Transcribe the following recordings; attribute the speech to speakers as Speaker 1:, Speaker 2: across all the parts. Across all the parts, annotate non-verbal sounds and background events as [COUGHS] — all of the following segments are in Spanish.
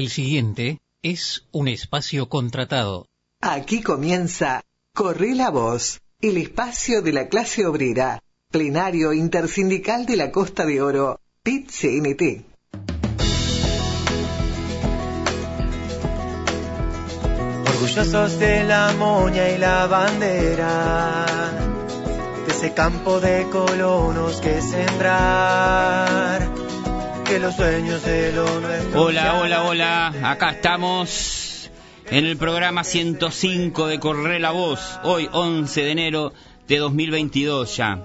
Speaker 1: El siguiente es un espacio contratado.
Speaker 2: Aquí comienza Corre la Voz, el espacio de la clase obrera, plenario intersindical de la Costa de Oro, PIT-CNT.
Speaker 3: Orgullosos de la moña y la bandera, de ese campo de colonos que sembrar, que los sueños lo.
Speaker 4: Hola, hola, hola, acá estamos en el programa 105 de Correr la Voz, hoy 11 de enero de 2022 ya.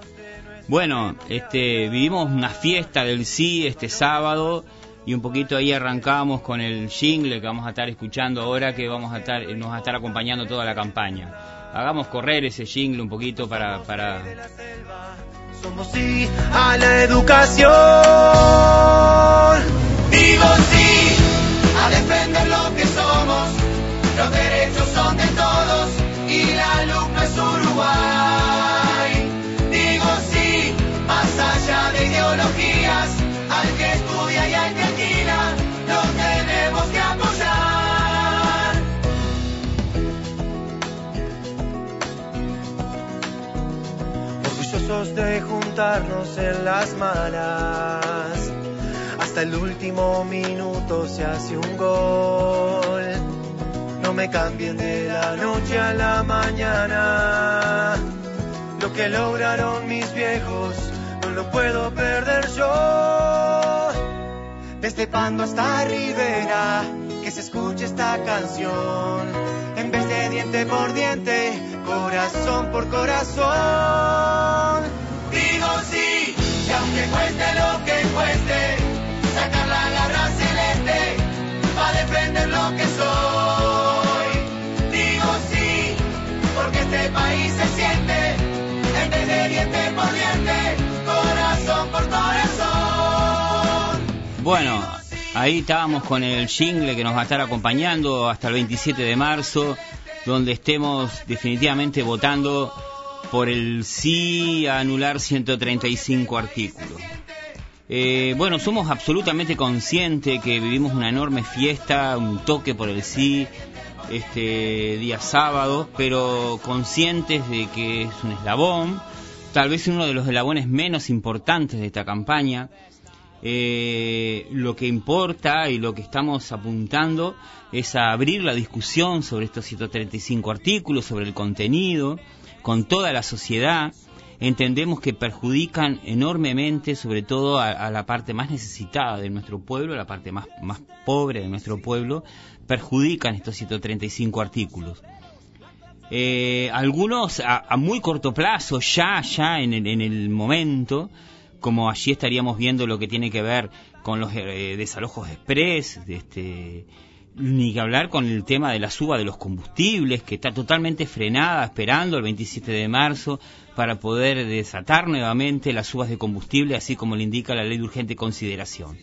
Speaker 4: Bueno, este, vivimos una fiesta del sí este sábado y un poquito ahí arrancamos con el jingle que vamos a estar escuchando ahora que vamos a estar, nos va a estar acompañando toda la campaña. Hagamos correr ese jingle un poquito para, para...
Speaker 3: Somos sí a la educación.
Speaker 5: Digo sí a defender lo que somos. Los derechos
Speaker 3: en las malas. Hasta el último minuto se hace un gol. No me cambien de la noche a la mañana. Lo que lograron mis viejos no lo puedo perder yo. Desde Pando hasta Rivera, que se escuche esta canción. En vez de diente por diente, corazón por corazón.
Speaker 5: Cueste lo que cueste, sacar la garra celeste va a defender lo que soy. Digo sí, porque este país se siente en vez de diente por diente, corazón por corazón.
Speaker 4: Bueno, ahí estábamos con el jingle que nos va a estar acompañando hasta el 27 de marzo, donde estemos definitivamente votando por el sí a anular 135 artículos. Eh, bueno, somos absolutamente conscientes que vivimos una enorme fiesta, un toque por el sí, este día sábado, pero conscientes de que es un eslabón, tal vez uno de los eslabones menos importantes de esta campaña. Eh, lo que importa y lo que estamos apuntando es a abrir la discusión sobre estos 135 artículos, sobre el contenido, con toda la sociedad. Entendemos que perjudican enormemente, sobre todo a, a la parte más necesitada de nuestro pueblo, a la parte más, más pobre de nuestro pueblo, perjudican estos 135 artículos. Eh, algunos a, a, muy corto plazo, ya, ya en el, en el momento, como allí estaríamos viendo lo que tiene que ver con los eh, desalojos express, de este, ni que hablar con el tema de la suba de los combustibles, que está totalmente frenada, esperando el 27 de marzo para poder desatar nuevamente las subas de combustible, así como le indica la ley de urgente consideración.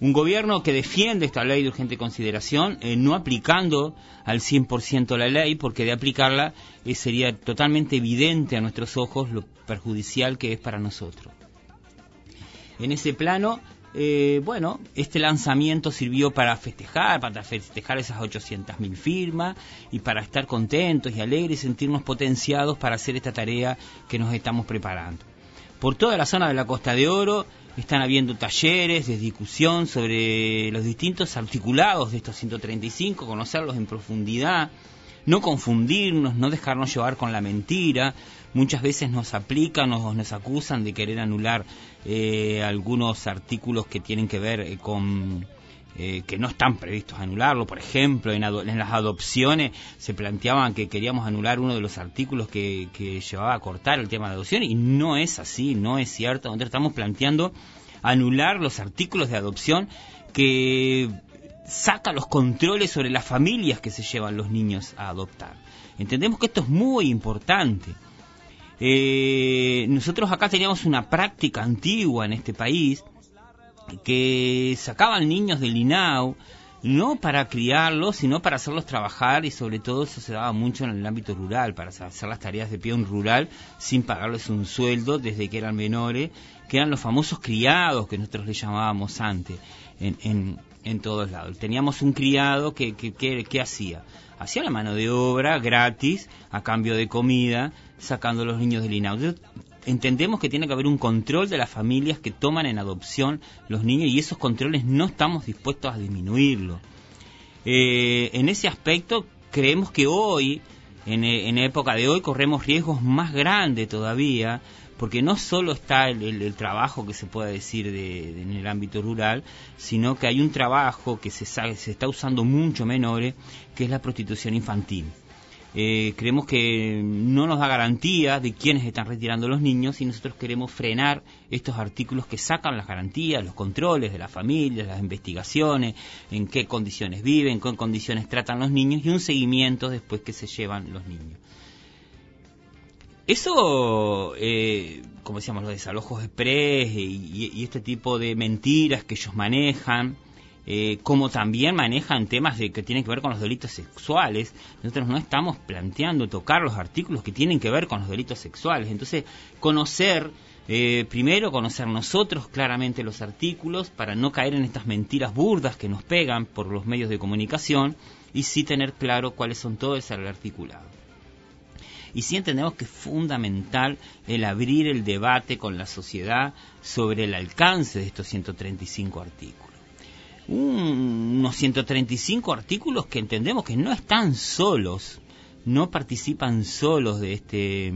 Speaker 4: Un gobierno que defiende esta ley de urgente consideración, eh, no aplicando al 100% la ley, porque de aplicarla eh, sería totalmente evidente a nuestros ojos lo perjudicial que es para nosotros. En ese plano, eh, bueno, este lanzamiento sirvió para festejar, para festejar esas 800.000 firmas y para estar contentos y alegres sentirnos potenciados para hacer esta tarea que nos estamos preparando. Por toda la zona de la Costa de Oro están habiendo talleres de discusión sobre los distintos articulados de estos 135, conocerlos en profundidad, no confundirnos, no dejarnos llevar con la mentira. Muchas veces nos aplican o nos acusan de querer anular eh, algunos artículos que tienen que ver eh, con eh, que no están previstos anularlo. Por ejemplo, en, en, las adopciones se planteaban que queríamos anular uno de los artículos que, llevaba a cortar el tema de adopción y no es así, no es cierto. Nosotros estamos planteando anular los artículos de adopción que saca los controles sobre las familias que se llevan los niños a adoptar. Entendemos que esto es muy importante. Eh, nosotros acá teníamos una práctica antigua en este país que sacaban niños del INAU no para criarlos, sino para hacerlos trabajar y sobre todo eso se daba mucho en el ámbito rural, para hacer las tareas de peón rural sin pagarles un sueldo desde que eran menores, que eran los famosos criados que nosotros les llamábamos antes. En, en, en todos lados. Teníamos un criado que, que, que, que hacía hacía la mano de obra gratis a cambio de comida, sacando a los niños del INAU. Entendemos que tiene que haber un control de las familias que toman en adopción los niños y esos controles no estamos dispuestos a disminuirlo. Eh, en ese aspecto, creemos que hoy, en, en época de hoy, corremos riesgos más grandes todavía porque no solo está el, trabajo que se puede decir de, en el ámbito rural, sino que hay un trabajo que se, está usando mucho menores, que es la prostitución infantil. Eh, creemos que no nos da garantía de quiénes están retirando los niños y nosotros queremos frenar estos artículos que sacan las garantías, los controles de las familias, las investigaciones, en qué condiciones viven, qué condiciones tratan los niños y un seguimiento después que se llevan los niños. Eso, eh, como decíamos, los desalojos express y, y, este tipo de mentiras que ellos manejan, eh, como también manejan temas de, que tienen que ver con los delitos sexuales. Nosotros no estamos planteando tocar los artículos que tienen que ver con los delitos sexuales. Entonces, conocer, eh, primero conocer nosotros claramente los artículos para no caer en estas mentiras burdas que nos pegan por los medios de comunicación y sí tener claro cuáles son todos el articulado y sí entendemos que es fundamental el abrir el debate con la sociedad sobre el alcance de estos 135 artículos. unos 135 artículos que entendemos que no están solos, no participan solos de este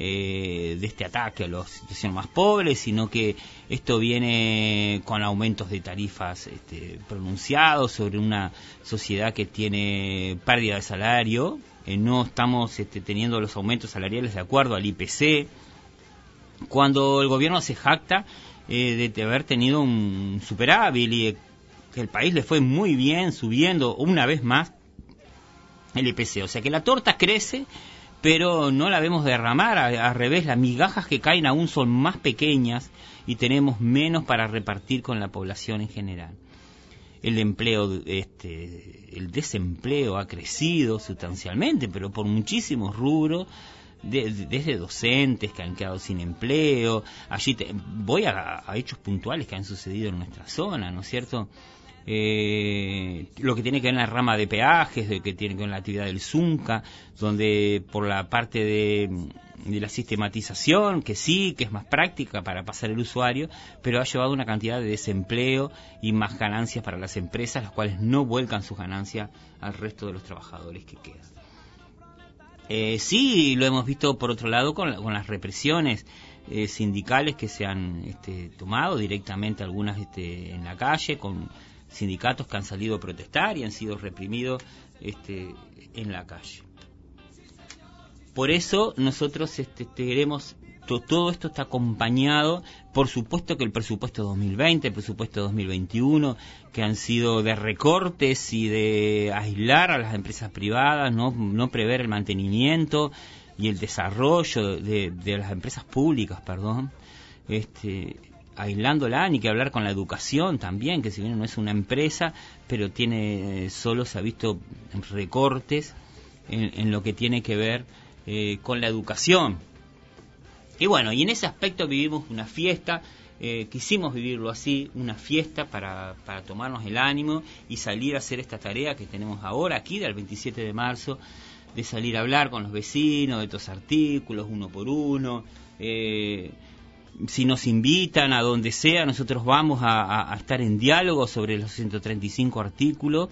Speaker 4: eh, de este ataque a los situaciones más pobres, sino que esto viene con aumentos de tarifas este, pronunciados sobre una sociedad que tiene pérdida de salario, eh, no estamos este, teniendo los aumentos salariales de acuerdo al IPC, cuando el gobierno se jacta eh, de haber tenido un superávit y que el país le fue muy bien subiendo una vez más el IPC. O sea que la torta crece, pero no la vemos derramar, al revés, las migajas que caen aún son más pequeñas y tenemos menos para repartir con la población en general el empleo, este, el desempleo ha crecido sustancialmente, pero por muchísimos rubros, desde docentes que han quedado sin empleo, allí voy a, hechos puntuales que han sucedido en nuestra zona, ¿no es cierto? Eh, lo que tiene que ver en la rama de peajes, lo que tiene que ver en la actividad del ZUNCA, donde por la parte de de la sistematización, que sí, que es más práctica para pasar el usuario, pero ha llevado una cantidad de desempleo y más ganancias para las empresas, las cuales no vuelcan sus ganancias al resto de los trabajadores que quedan. Eh, sí, lo hemos visto por otro lado con, las represiones eh, sindicales que se han este, tomado directamente algunas este, en la calle, con sindicatos que han salido a protestar y han sido reprimidos este, en la calle. Por eso nosotros este, queremos todo esto está acompañado, por supuesto que el presupuesto 2020, el presupuesto 2021, que han sido de recortes y de aislar a las empresas privadas, no, no prever el mantenimiento y el desarrollo de, las empresas públicas, perdón, este, aislándola, ni que hablar con la educación también, que si bien no es una empresa, pero tiene, solo se ha visto recortes en, en lo que tiene que ver eh, con la educación. Y bueno, y en ese aspecto vivimos una fiesta, eh, quisimos vivirlo así, una fiesta para, para tomarnos el ánimo y salir a hacer esta tarea que tenemos ahora, aquí del 27 de marzo, de salir a hablar con los vecinos de estos artículos, uno por uno. Eh, si nos invitan a donde sea, nosotros vamos a, estar en diálogo sobre los 135 artículos.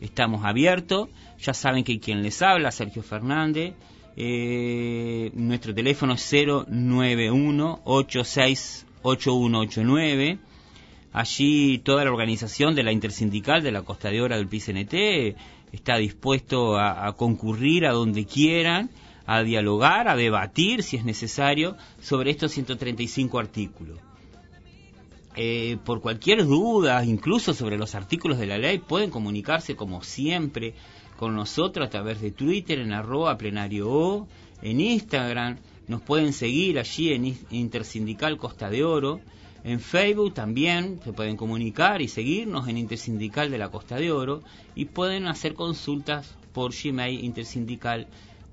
Speaker 4: Estamos abiertos. Ya saben que quien les habla, Sergio Fernández. Eh, nuestro teléfono es 091-868189. Allí toda la organización de la intersindical de la Costa de Ora del PCNT está dispuesto a, concurrir a donde quieran, a dialogar, a debatir, si es necesario, sobre estos 135 artículos. Eh, por cualquier duda, incluso sobre los artículos de la ley, pueden comunicarse como siempre con nosotros a través de Twitter en arroba plenario o, en Instagram, nos pueden seguir allí en Intersindical Costa de Oro, en Facebook también se pueden comunicar y seguirnos en Intersindical de la Costa de Oro y pueden hacer consultas por Gmail intersindical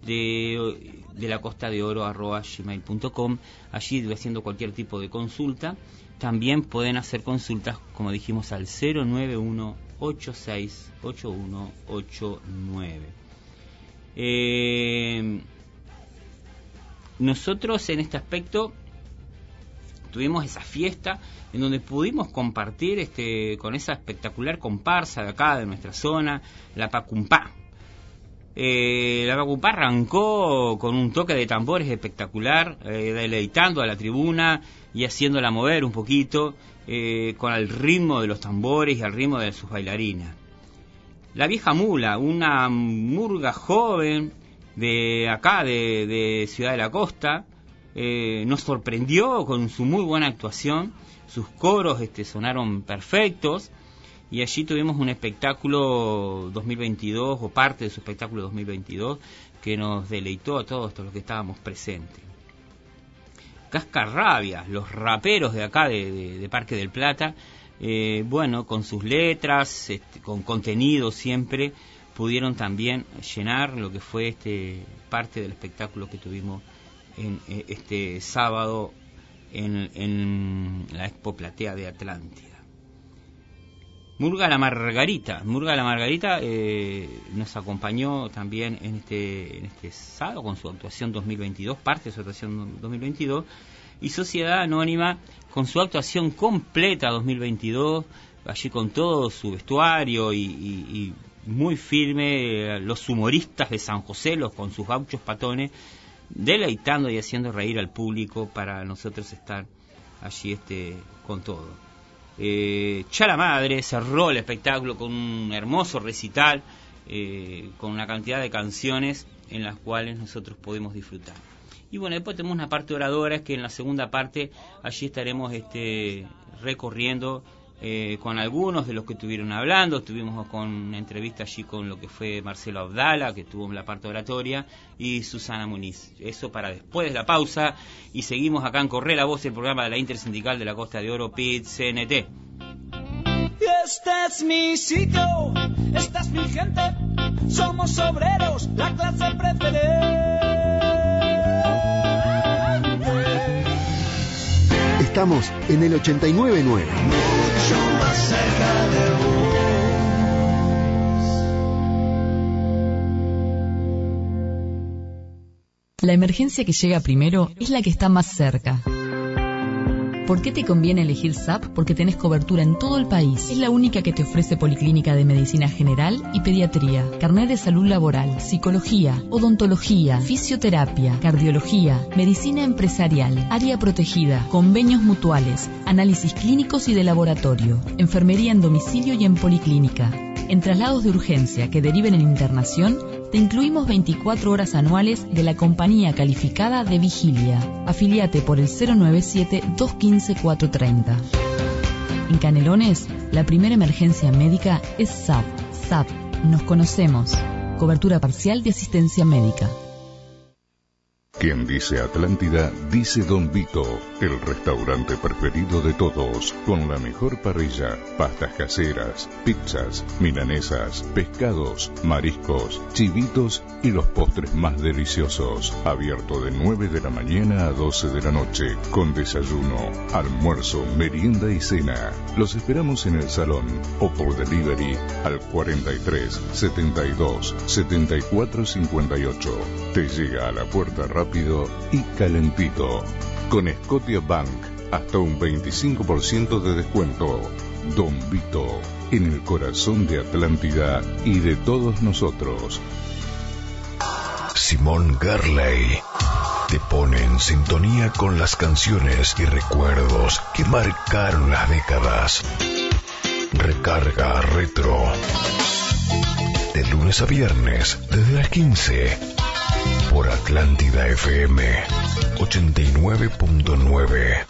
Speaker 4: de, de la costa de oro arroba gmail.com. Allí haciendo cualquier tipo de consulta. También pueden hacer consultas, como dijimos, al 091 868189. Eh, nosotros en este aspecto tuvimos esa fiesta en donde pudimos compartir este, con esa espectacular comparsa de acá, de nuestra zona, la Pacumpá. Eh, la Pacumpá arrancó con un toque de tambores espectacular, eh, deleitando a la tribuna y haciéndola mover un poquito eh, con el ritmo de los tambores y al ritmo de sus bailarinas. La vieja mula, una murga joven de acá, de Ciudad de la Costa, eh, nos sorprendió con su muy buena actuación, sus coros este, sonaron perfectos y allí tuvimos un espectáculo 2022 o parte de su espectáculo 2022 que nos deleitó a todos los que estábamos presentes. Cascarrabias, los raperos de acá de, Parque del Plata, eh, bueno, con sus letras, este, con contenido siempre, pudieron también llenar lo que fue este parte del espectáculo que tuvimos en, eh, este sábado en, la Expo Platea de Atlántida. Murga la Margarita, Murga la Margarita eh, nos acompañó también en este, en este sábado con su actuación 2022, parte de su actuación 2022, y Sociedad Anónima con su actuación completa 2022, allí con todo su vestuario y, y muy firme, los humoristas de San José, los con sus gauchos patones, deleitando y haciendo reír al público para nosotros estar allí este, con todo. Eh, Chala Madre cerró el espectáculo con un hermoso recital, eh, con una cantidad de canciones en las cuales nosotros podemos disfrutar. Y bueno, después tenemos una parte oradora, que en la segunda parte allí estaremos este, recorriendo eh, con algunos de los que estuvieron hablando. Estuvimos con una entrevista allí con lo que fue Marcelo Abdala, que tuvo la parte oratoria, y Susana Muniz. Eso para después de la pausa. Y seguimos acá en Corre la Voz, el programa de la Intersindical de la Costa de Oro, PIT CNT.
Speaker 6: Este es mi sitio, esta es mi gente, somos obreros, la clase preferente.
Speaker 7: Estamos en el 899.
Speaker 8: La emergencia que llega primero es la que está más cerca. ¿Por qué te conviene elegir SAP? Porque tenés cobertura en todo el país. Es la única que te ofrece Policlínica de Medicina General y Pediatría, carnet de salud laboral, psicología, odontología, fisioterapia, cardiología, medicina empresarial, área protegida, convenios mutuales, análisis clínicos y de laboratorio, enfermería en domicilio y en policlínica. En traslados de urgencia que deriven en internación, te incluimos 24 horas anuales de la compañía calificada de vigilia. Afiliate por el 097-215-430. En Canelones, la primera emergencia médica es SAP. SAP, nos conocemos. Cobertura parcial de asistencia médica.
Speaker 9: Quien dice Atlántida, dice Don Vito, el restaurante preferido de todos, con la mejor parrilla, pastas caseras, pizzas, milanesas, pescados, mariscos, chivitos y los postres más deliciosos. Abierto de 9 de la mañana a 12 de la noche, con desayuno, almuerzo, merienda y cena. Los esperamos en el salón o por delivery al 43 72 74 58. Te llega a la puerta rápido y calentito. Con Scotia Bank, hasta un 25% de descuento. Don Vito, en el corazón de Atlántida y de todos nosotros.
Speaker 10: Simón Garley te pone en sintonía con las canciones y recuerdos que marcaron las décadas. Recarga retro. De lunes a viernes, desde las 15 por Atlántida FM 89.9.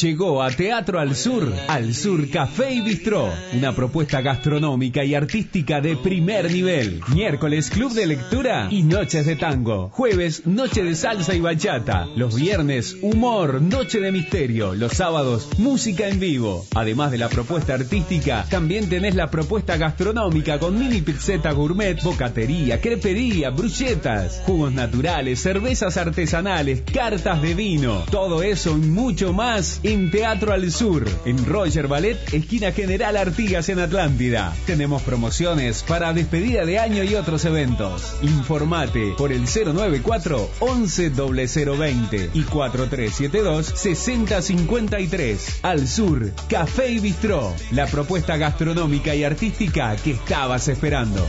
Speaker 11: Llegó a Teatro al Sur, Al Sur Café y Bistró, una propuesta gastronómica y artística de primer nivel. Miércoles Club de Lectura y Noches de Tango. Jueves Noche de Salsa y Bachata. Los viernes Humor, Noche de Misterio. Los sábados Música en vivo. Además de la propuesta artística, también tenés la propuesta gastronómica con mini pizzeta gourmet, bocatería, crepería, bruchetas, jugos naturales, cervezas artesanales, cartas de vino. Todo eso y mucho más en Teatro al Sur, en Roger Ballet, esquina General Artigas en Atlántida. Tenemos promociones para despedida de año y otros eventos. Informate por el 094 11 0020 y 4372 6053. Al Sur, Café y Bistró, la propuesta gastronómica y artística que estabas esperando.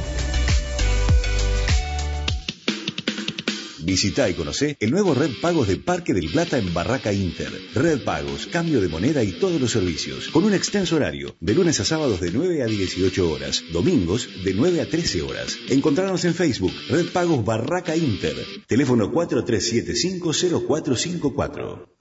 Speaker 12: Visita y conoce el nuevo Red Pagos de Parque del Plata en Barraca Inter. Red Pagos, cambio de moneda y todos los servicios, con un extenso horario, de lunes a sábados de 9 a 18 horas, domingos de 9 a 13 horas. Encontrarnos en Facebook, Red Pagos Barraca Inter, teléfono 43750454.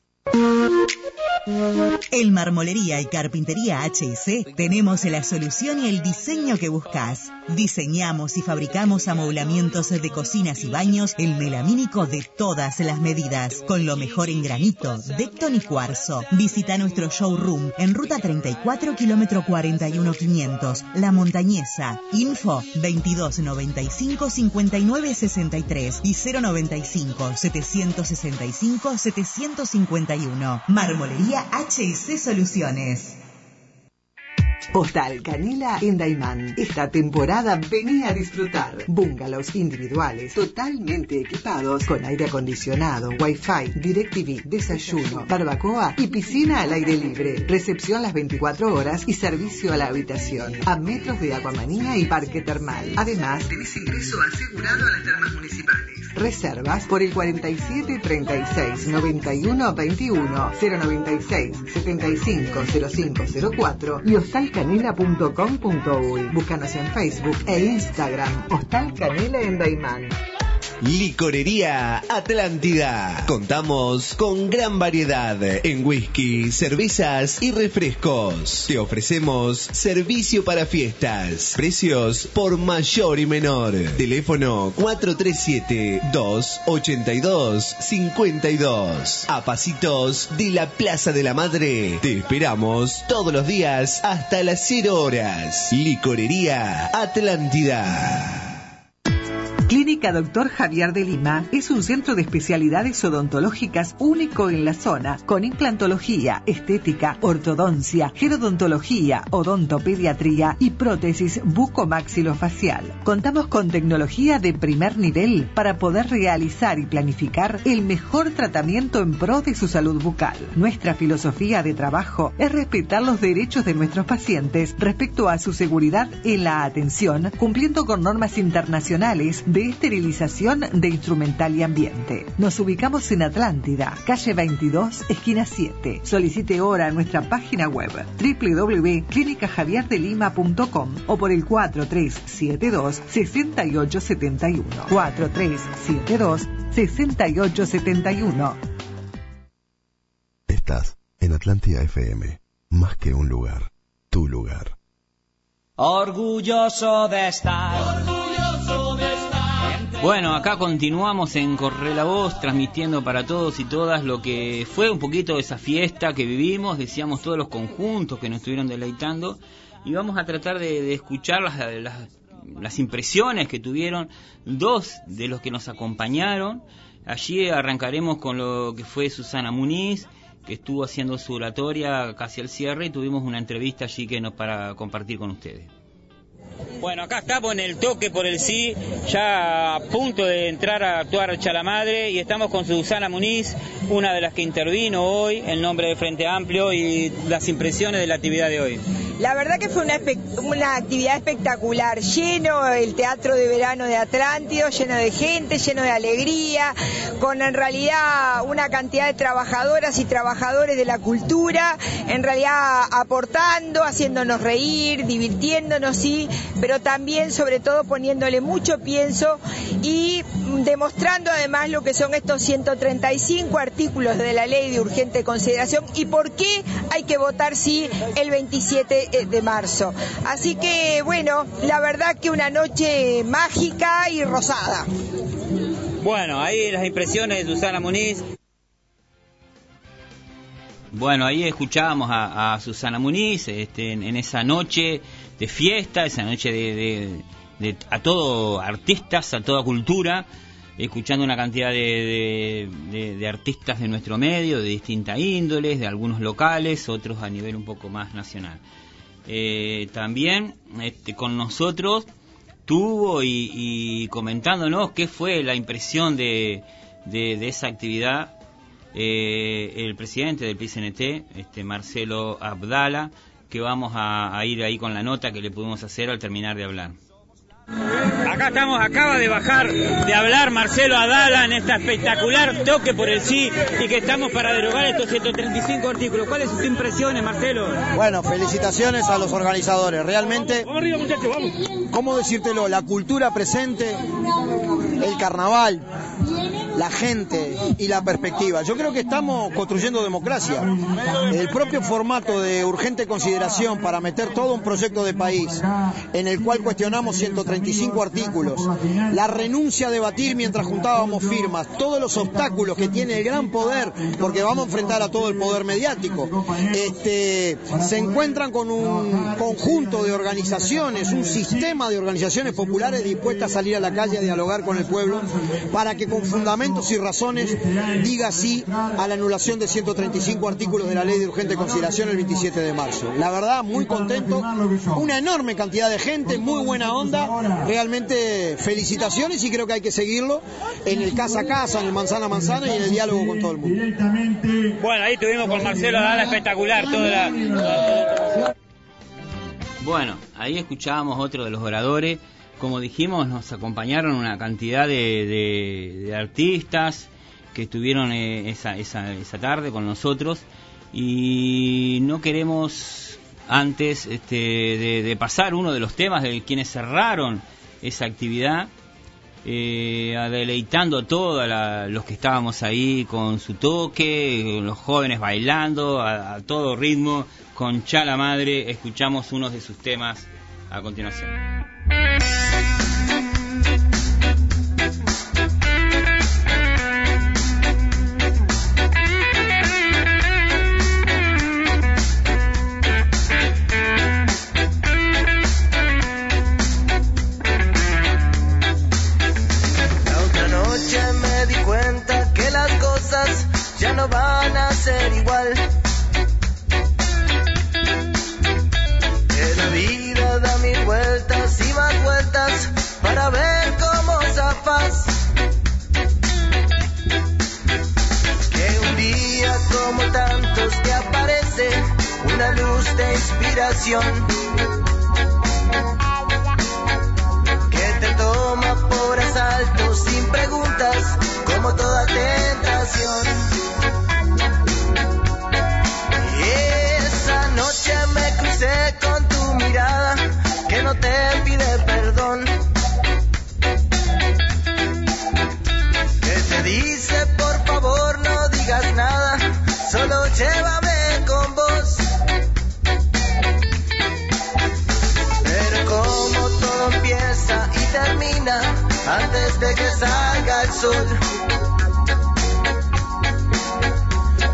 Speaker 13: En Marmolería y Carpintería HC tenemos la solución y el diseño que buscas. Diseñamos y fabricamos amoblamientos de cocinas y baños en melamínico de todas las medidas, con lo mejor en granito, decton y cuarzo. Visita nuestro showroom en ruta 34, kilómetro 41500, La Montañesa. Info 2295 5963 y 095 765 751. Marmolería HC Soluciones.
Speaker 2: Postal Canela en Daimán. Esta temporada venía a disfrutar. Bungalows individuales, totalmente equipados, con aire acondicionado, wifi, DirecTV, desayuno, barbacoa y piscina al aire libre. Recepción las 24 horas y servicio a la habitación. A metros de Aguamanía y Parque Termal. Además, tenés ingreso asegurado a las termas municipales. Reservas por el 47 36 91 21 096 75 0504 y hostalcanela.com.uy. Búscanos en Facebook e Instagram. Hostal Canela en Daimán.
Speaker 14: Licorería Atlántida. Contamos con gran variedad en whisky, cervezas y refrescos. Te ofrecemos servicio para fiestas. Precios por mayor y menor. Teléfono 437-282-52. A pasitos de la Plaza de la Madre. Te esperamos todos los días hasta las 0 horas. Licorería Atlántida.
Speaker 2: Clínica Doctor Javier de Lima es un centro de especialidades odontológicas único en la zona, con implantología, estética, ortodoncia, gerodontología, odontopediatría y prótesis bucomaxilofacial. Contamos con tecnología de primer nivel para poder realizar y planificar el mejor tratamiento en pro de su salud bucal. Nuestra filosofía de trabajo es respetar los derechos de nuestros pacientes respecto a su seguridad en la atención, cumpliendo con normas internacionales de esterilización de instrumental y ambiente. Nos ubicamos en Atlántida, calle 22, esquina 7. Solicite ahora a nuestra página web www.clinicajavierdelima.com o por el 4372-6871. 4372-6871.
Speaker 7: Estás en Atlántida FM, más que un lugar, tu lugar.
Speaker 6: Orgulloso de estar. Orgulloso de estar.
Speaker 4: Bueno, acá continuamos en Corre la Voz, transmitiendo para todos y todas lo que fue un poquito esa fiesta que vivimos, decíamos todos los conjuntos que nos estuvieron deleitando, y vamos a tratar de, de escuchar las, las, las impresiones que tuvieron dos de los que nos acompañaron. Allí arrancaremos con lo que fue Susana Muniz, que estuvo haciendo su oratoria casi al cierre y tuvimos una entrevista allí que nos para compartir con ustedes.
Speaker 15: Bueno, acá estamos en el toque por el sí, ya a punto de entrar a actuar Chalamadre y estamos con Susana Muniz, una de las que intervino hoy en nombre de Frente Amplio y las impresiones de la actividad de hoy.
Speaker 16: La verdad que fue una, actividad espectacular, lleno el teatro de verano de Atlántido, lleno de gente, lleno de alegría, con en realidad una cantidad de trabajadoras y trabajadores de la cultura, en realidad aportando, haciéndonos reír, divirtiéndonos y pero también sobre todo poniéndole mucho pienso y demostrando además lo que son estos 135 artículos de la ley de urgente consideración y por qué hay que votar sí el 27 de marzo. Así que bueno, la verdad que una noche mágica y rosada.
Speaker 15: Bueno, ahí las impresiones de Susana Muniz.
Speaker 4: Bueno, ahí escuchábamos a, Susana Muniz este, en, esa noche de fiesta, esa noche de, a todo artistas, a toda cultura, escuchando una cantidad de, artistas de nuestro medio, de distintas índoles, de algunos locales, otros a nivel un poco más nacional. Eh, también este, con nosotros tuvo y, comentándonos qué fue la impresión de, esa actividad eh, el presidente del PCNT, este Marcelo Abdala, que vamos a, ir ahí con la nota que le pudimos hacer al terminar de hablar.
Speaker 15: Acá estamos, acaba de bajar de hablar Marcelo Adala en esta espectacular toque por el sí y que estamos para derogar estos 135 artículos. ¿Cuáles sus impresiones, Marcelo?
Speaker 17: Bueno, felicitaciones a los organizadores. Realmente, ¿cómo decírtelo? La cultura presente, el carnaval, la gente y la perspectiva. Yo creo que estamos construyendo democracia. El propio formato de urgente consideración para meter todo un proyecto de país en el cual cuestionamos 135 artículos, la renuncia a debatir mientras juntábamos firmas, todos los obstáculos que tiene el gran poder, porque vamos a enfrentar a todo el poder mediático, este, se encuentran con un conjunto de organizaciones, un sistema de organizaciones populares dispuestas a salir a la calle a dialogar con el pueblo para que con fundamento y razones diga sí a la anulación de 135 artículos de la ley de urgente consideración el 27 de marzo. La verdad, muy contento, una enorme cantidad de gente, muy buena onda, realmente felicitaciones y creo que hay que seguirlo en el casa a casa, en el manzana a manzana y en el diálogo con todo el mundo.
Speaker 15: Bueno, ahí tuvimos con Marcelo Dala espectacular toda la...
Speaker 4: Bueno, ahí escuchábamos otro de los oradores como dijimos, nos acompañaron una cantidad de, artistas que estuvieron eh, esa, tarde con nosotros y no queremos antes este, de, pasar uno de los temas de quienes cerraron esa actividad, eh, deleitando a todos los que estábamos ahí con su toque, los jóvenes bailando a, a todo ritmo, con Chala Madre, escuchamos uno de sus temas a continuación.
Speaker 3: Van a ser igual vueltas y más vueltas para ver cómo zafas. Que un día como tantos te aparece una luz de inspiración. Que te toma por asalto sin preguntas como toda tentación. De que salga el sol.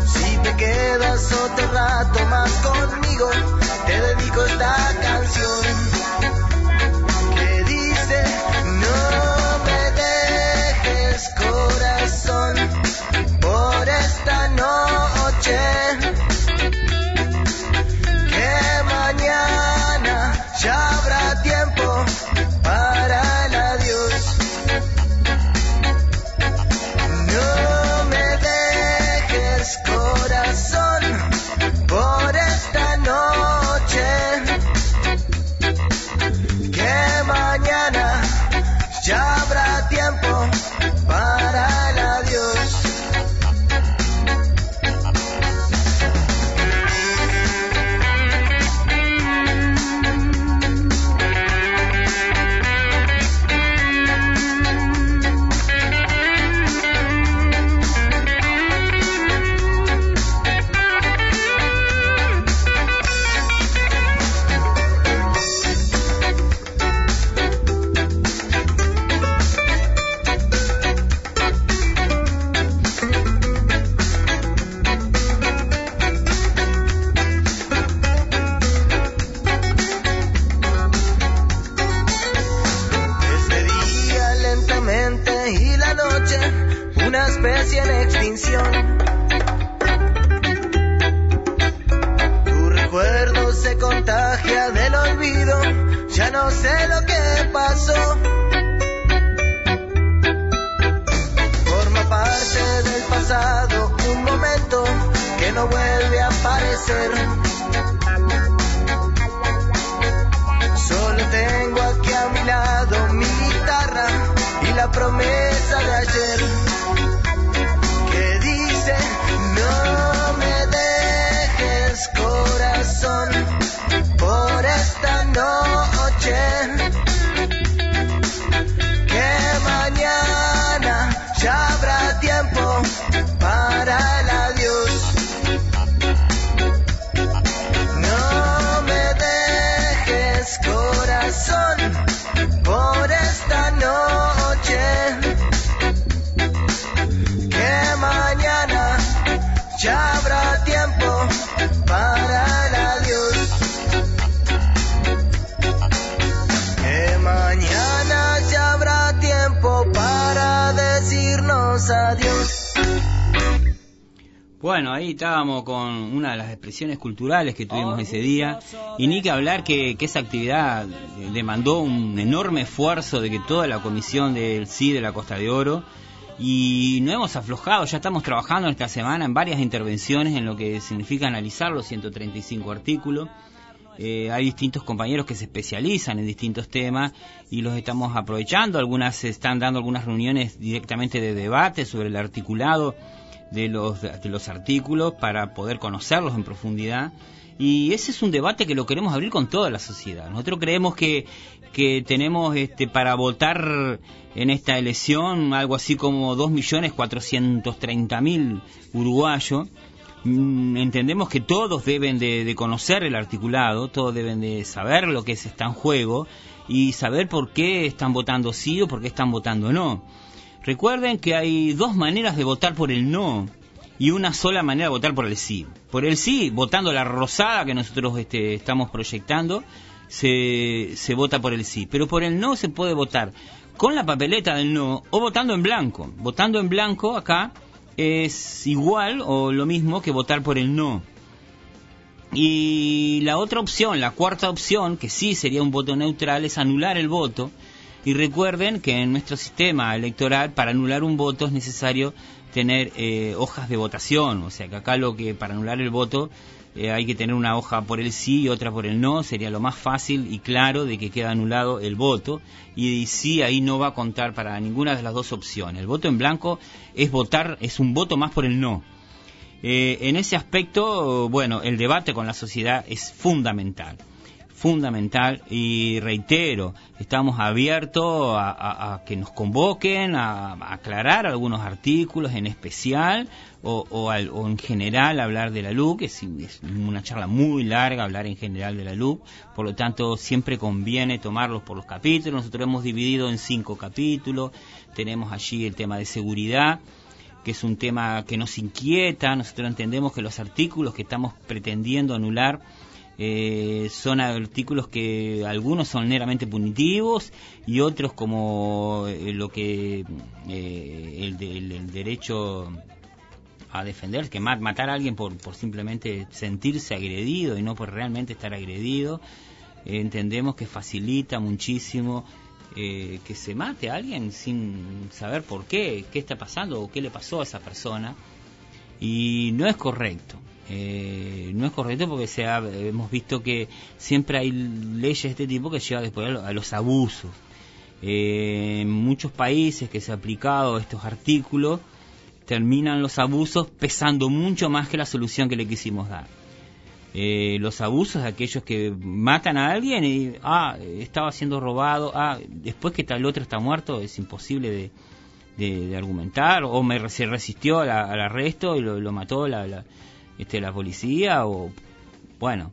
Speaker 3: Si te quedas otro rato más conmigo, te dedico esta canción. Una especie en extinción. Tu recuerdo se contagia del olvido, ya no sé lo que pasó. Forma parte del pasado, un momento que no vuelve a aparecer. Solo tengo aquí a mi lado mi guitarra y la promesa de ayer corazón por esta noche
Speaker 4: Bueno, ahí estábamos con una de las expresiones culturales que tuvimos ese día y ni que hablar que, que esa actividad demandó un enorme esfuerzo de que toda la comisión del sí de la Costa de Oro y no hemos aflojado, ya estamos trabajando esta semana en varias intervenciones en lo que significa analizar los 135 artículos. Eh, hay distintos compañeros que se especializan en distintos temas y los estamos aprovechando. Algunas se están dando algunas reuniones directamente de debate sobre el articulado de los, de los artículos para poder conocerlos en profundidad. Y ese es un debate que lo queremos abrir con toda la sociedad. Nosotros creemos que, que tenemos este, para votar en esta elección algo así como 2.430.000 uruguayos. Mm, Entendemos que todos deben de, conocer el articulado, todos deben de saber lo que se está en juego y saber por qué están votando sí o por qué están votando no. Recuerden que hay dos maneras de votar por el no y una sola manera de votar por el sí. Por el sí, votando la rosada que nosotros este, estamos proyectando, se, se vota por el sí. Pero por el no se puede votar con la papeleta del no o votando en blanco. Votando en blanco acá es igual o lo mismo que votar por el no. Y la otra opción, la cuarta opción, que sí sería un voto neutral, es anular el voto. Y recuerden que en nuestro sistema electoral, para anular un voto es necesario tener eh, hojas de votación. O sea que acá lo que para anular el voto eh, hay que tener una hoja por el sí y otra por el no. Sería lo más fácil y claro de que queda anulado el voto. Y sí, ahí no va a contar para ninguna de las dos opciones. El voto en blanco es votar, es un voto más por el no. Eh, en ese aspecto, bueno, el debate con la sociedad es fundamental fundamental y reitero, estamos abiertos a, que nos convoquen, a, aclarar algunos artículos en especial o, o al- o en general hablar de la LUC, es, es una charla muy larga hablar en general de la LUC, por lo tanto siempre conviene tomarlos por los capítulos, nosotros hemos dividido en cinco capítulos, tenemos allí el tema de seguridad, que es un tema que nos inquieta, nosotros entendemos que los artículos que estamos pretendiendo anular eh, son artículos que algunos son meramente punitivos y otros como eh, lo que eh, el, de- el- el derecho a defender, que ma- matar a alguien por, por simplemente sentirse agredido y no por realmente estar agredido, eh, entendemos que facilita muchísimo eh, que se mate a alguien sin saber por qué, qué está pasando o qué le pasó a esa persona y no es correcto. Eh, no es correcto porque se ha- hemos visto que siempre hay leyes de este tipo que llevan después a, lo- a los abusos. Eh, en muchos países que se ha aplicado estos artículos terminan los abusos pesando mucho más que la solución que le quisimos dar. Eh, los abusos de aquellos que matan a alguien y ah estaba siendo robado ah después que tal otro está muerto es imposible de, argumentar o me se resistió al arresto y lo, lo mató la, la, este, la policía o bueno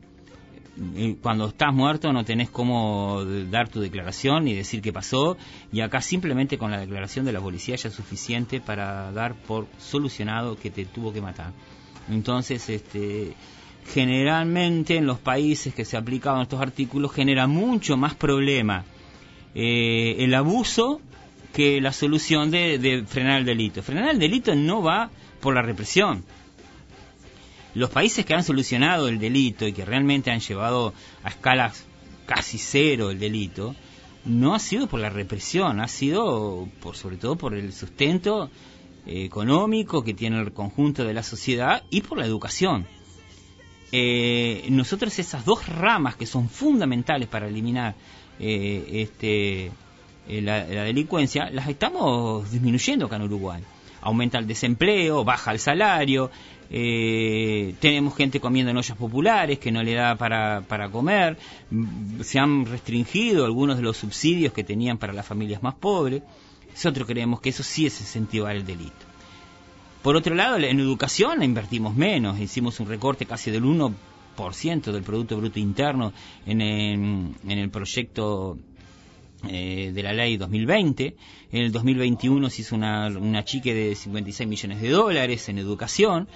Speaker 4: cuando estás muerto no tenés cómo dar tu declaración ni decir qué pasó y acá simplemente con la declaración de la policía ya es suficiente para dar por solucionado que te tuvo que matar entonces este generalmente en los países que se aplicaban estos artículos genera mucho más problema eh, el abuso que la solución de, de frenar el delito. Frenar el delito no va por la represión. Los países que han solucionado el delito y que realmente han llevado a escalas casi cero el delito, no ha sido por la represión, ha sido por sobre todo por el sustento eh, económico que tiene el conjunto de la sociedad y por la educación. Eh, nosotros esas dos ramas que son fundamentales para eliminar eh, este, la, la, delincuencia, las estamos disminuyendo acá en Uruguay. Aumenta el desempleo, baja el salario, eh, tenemos gente comiendo en ollas populares que no le da para, para comer, se han restringido algunos de los subsidios que tenían para las familias más pobres. Nosotros creemos que eso sí es incentivar el delito. Por otro lado, en educación invertimos menos, hicimos un recorte casi del 1% del Producto Bruto Interno en, en, en el proyecto eh, de la ley 2020. En el 2021 se hizo una, una chique de 56 millones de dólares en educación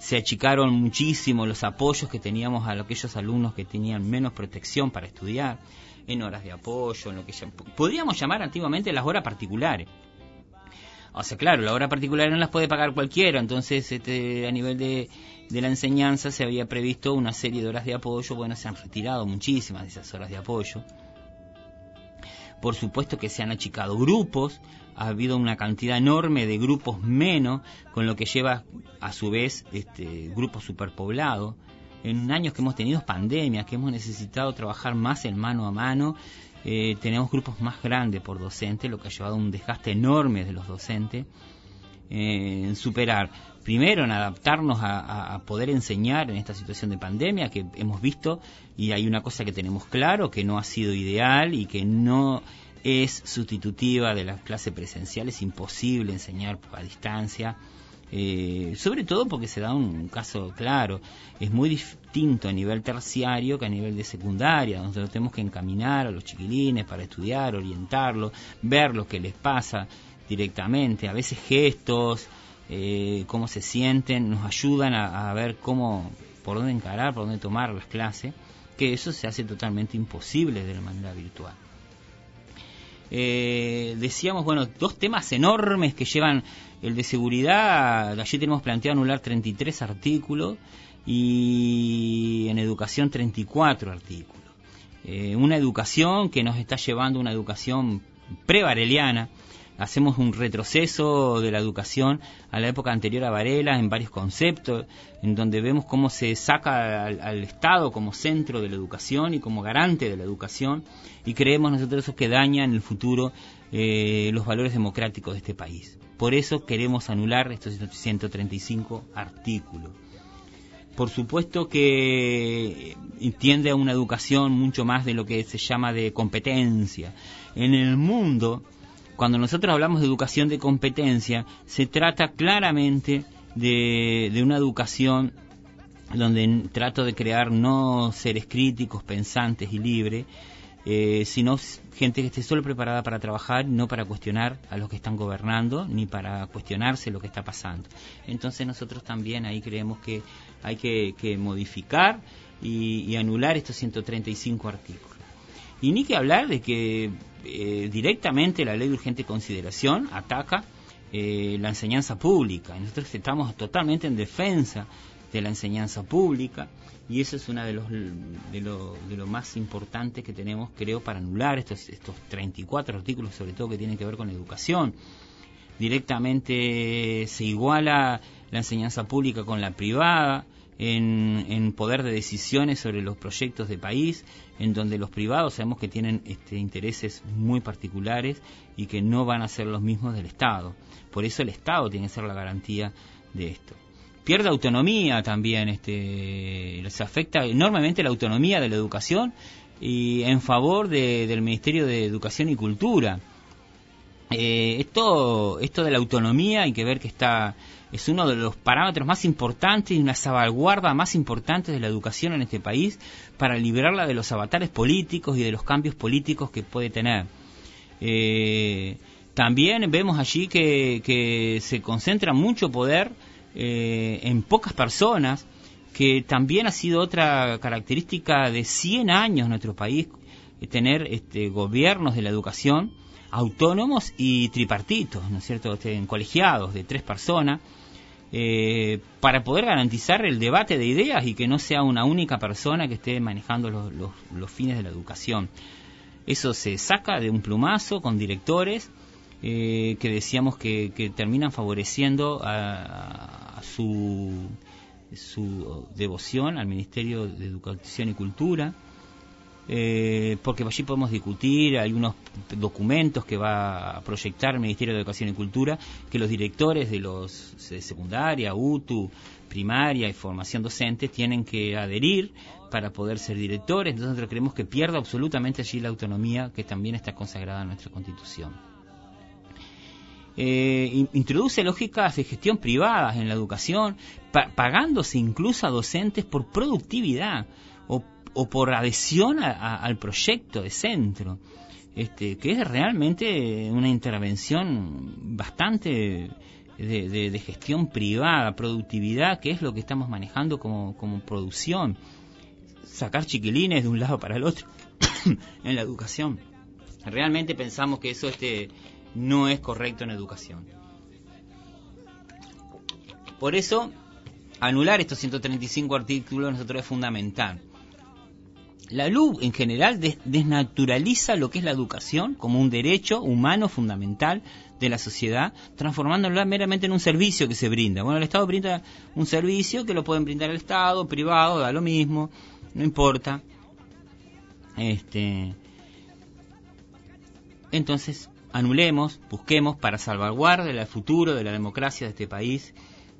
Speaker 4: se achicaron muchísimo los apoyos que teníamos a aquellos alumnos que tenían menos protección para estudiar, en horas de apoyo, en lo que podríamos llamar antiguamente las horas particulares. O sea, claro, la hora particular no las puede pagar cualquiera, entonces este, a nivel de, de la enseñanza se había previsto una serie de horas de apoyo, bueno, se han retirado muchísimas de esas horas de apoyo. Por supuesto que se han achicado grupos, ha habido una cantidad enorme de grupos menos, con lo que lleva a su vez este, grupos superpoblados. En años que hemos tenido pandemias, que hemos necesitado trabajar más en mano a mano, eh, tenemos grupos más grandes por docente, lo que ha llevado a un desgaste enorme de los docentes eh, en superar, primero en adaptarnos a, poder enseñar en esta situación de pandemia que hemos visto y hay una cosa que tenemos claro, que no ha sido ideal y que no es sustitutiva de las clases presenciales, es imposible enseñar a distancia, eh, sobre todo porque se da un caso claro, es muy distinto a nivel terciario que a nivel de secundaria, donde tenemos que encaminar a los chiquilines para estudiar, orientarlos, ver lo que les pasa directamente, a veces gestos, eh, cómo se sienten, nos ayudan a, ver cómo, por dónde encarar, por dónde tomar las clases, que eso se hace totalmente imposible de la manera virtual. Eh, decíamos, bueno, dos temas enormes que llevan el de seguridad. Allí tenemos planteado anular 33 artículos y en educación 34 artículos. Eh, una educación que nos está llevando una educación pre-vareliana, hacemos un retroceso de la educación a la época anterior a Varela en varios conceptos, en donde vemos cómo se saca al, Estado como centro de la educación y como garante de la educación, y creemos nosotros eso que daña en el futuro eh, los valores democráticos de este país. Por eso queremos anular estos 135 artículos. Por supuesto que entiende a una educación mucho más de lo que se llama de competencia. En el mundo, cuando nosotros hablamos de educación de competencia, se trata claramente de, una educación donde trato de crear no seres críticos, pensantes y libres, eh, sino gente que esté solo preparada para trabajar, no para cuestionar a los que están gobernando, ni para cuestionarse lo que está pasando. Entonces nosotros también ahí creemos que hay que, modificar y, y, anular estos 135 artículos. Y ni que hablar de que eh, directamente la ley de urgente consideración ataca eh, la enseñanza pública. Nosotros estamos totalmente en defensa de la enseñanza pública y eso es una de los de lo, de lo más importantes que tenemos creo para anular estos estos 34 artículos sobre todo que tienen que ver con educación directamente se iguala la enseñanza pública con la privada en, poder de decisiones sobre los proyectos de país, en donde los privados sabemos que tienen este, intereses muy particulares y que no van a ser los mismos del Estado. Por eso el Estado tiene que ser la garantía de esto. Pierde autonomía también, este, se afecta enormemente la autonomía de la educación y en favor del Ministerio de Educación y Cultura. Eh, esto, esto de la autonomía hay que ver que está es uno de los parámetros más importantes y una salvaguarda más importante de la educación en este país para liberarla de los avatares políticos y de los cambios políticos que puede tener. Eh, también vemos allí que, se concentra mucho poder eh, en pocas personas, que también ha sido otra característica de 100 años nuestro país, tener este, gobiernos de la educación autónomos y tripartitos, ¿no es cierto?, este, en colegiados de tres personas, eh, para poder garantizar el debate de ideas y que no sea una única persona que esté manejando los, los, fines de la educación. Eso se saca de un plumazo con directores eh, que decíamos que, que, terminan favoreciendo a, a su, su devoción al Ministerio de Educación y Cultura eh, porque allí podemos discutir algunos documentos que va a proyectar el Ministerio de Educación y Cultura, que los directores de los de secundaria, UTU, primaria y formación docente tienen que adherir para poder ser directores, entonces nosotros creemos que pierda absolutamente allí la autonomía que también está consagrada en nuestra Constitución. Eh, introduce lógicas de gestión privadas en la educación, pagándose incluso a docentes por productividad o o por adhesión al proyecto de centro, este, que es realmente una intervención bastante de, gestión privada, productividad, que es lo que estamos manejando como, como producción. Sacar chiquilines de un lado para el otro [COUGHS] en la educación. Realmente pensamos que eso este, no es correcto en educación. Por eso, anular estos 135 artículos nosotros es fundamental la LUB en general desnaturaliza lo que es la educación como un derecho humano fundamental de la sociedad, transformándola meramente en un servicio que se brinda. Bueno, el Estado brinda un servicio que lo pueden brindar el Estado, privado, da lo mismo, no importa. Este, entonces, anulemos, busquemos para salvaguardar el futuro de la democracia de este país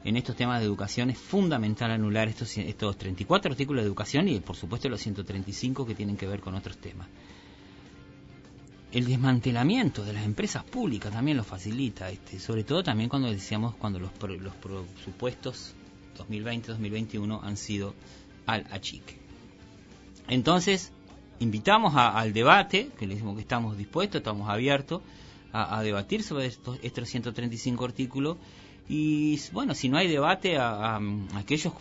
Speaker 4: en estos temas de educación es fundamental anular estos, estos 34 artículos de educación y por supuesto los 135 que tienen que ver con otros temas. El desmantelamiento de las empresas públicas también lo facilita, este, sobre todo también cuando decíamos cuando los, los presupuestos 2020-2021 han sido al achique. Entonces, invitamos al debate, que le decimos que estamos dispuestos, estamos abiertos a, debatir sobre estos, estos 135 artículos y bueno, si no hay debate, a, aquellos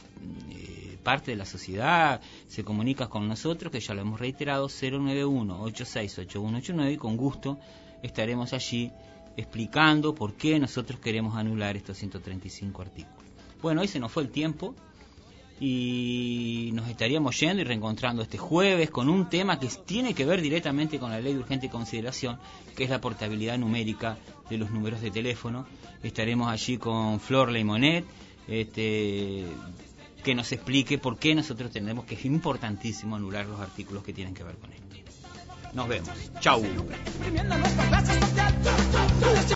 Speaker 4: eh, parte de la sociedad se comunica con nosotros, que ya lo hemos reiterado, 091-868189 y con gusto estaremos allí explicando por qué nosotros queremos anular estos 135 artículos. Bueno, hoy se nos fue el tiempo y nos estaríamos yendo y reencontrando este jueves con un tema que tiene que ver directamente con la ley de urgente consideración, que es la portabilidad numérica de los números de teléfono. Estaremos allí con Flor Leimonet, este, que nos explique por qué nosotros tenemos que es importantísimo anular los artículos que tienen que ver con esto. Nos vemos. Chau.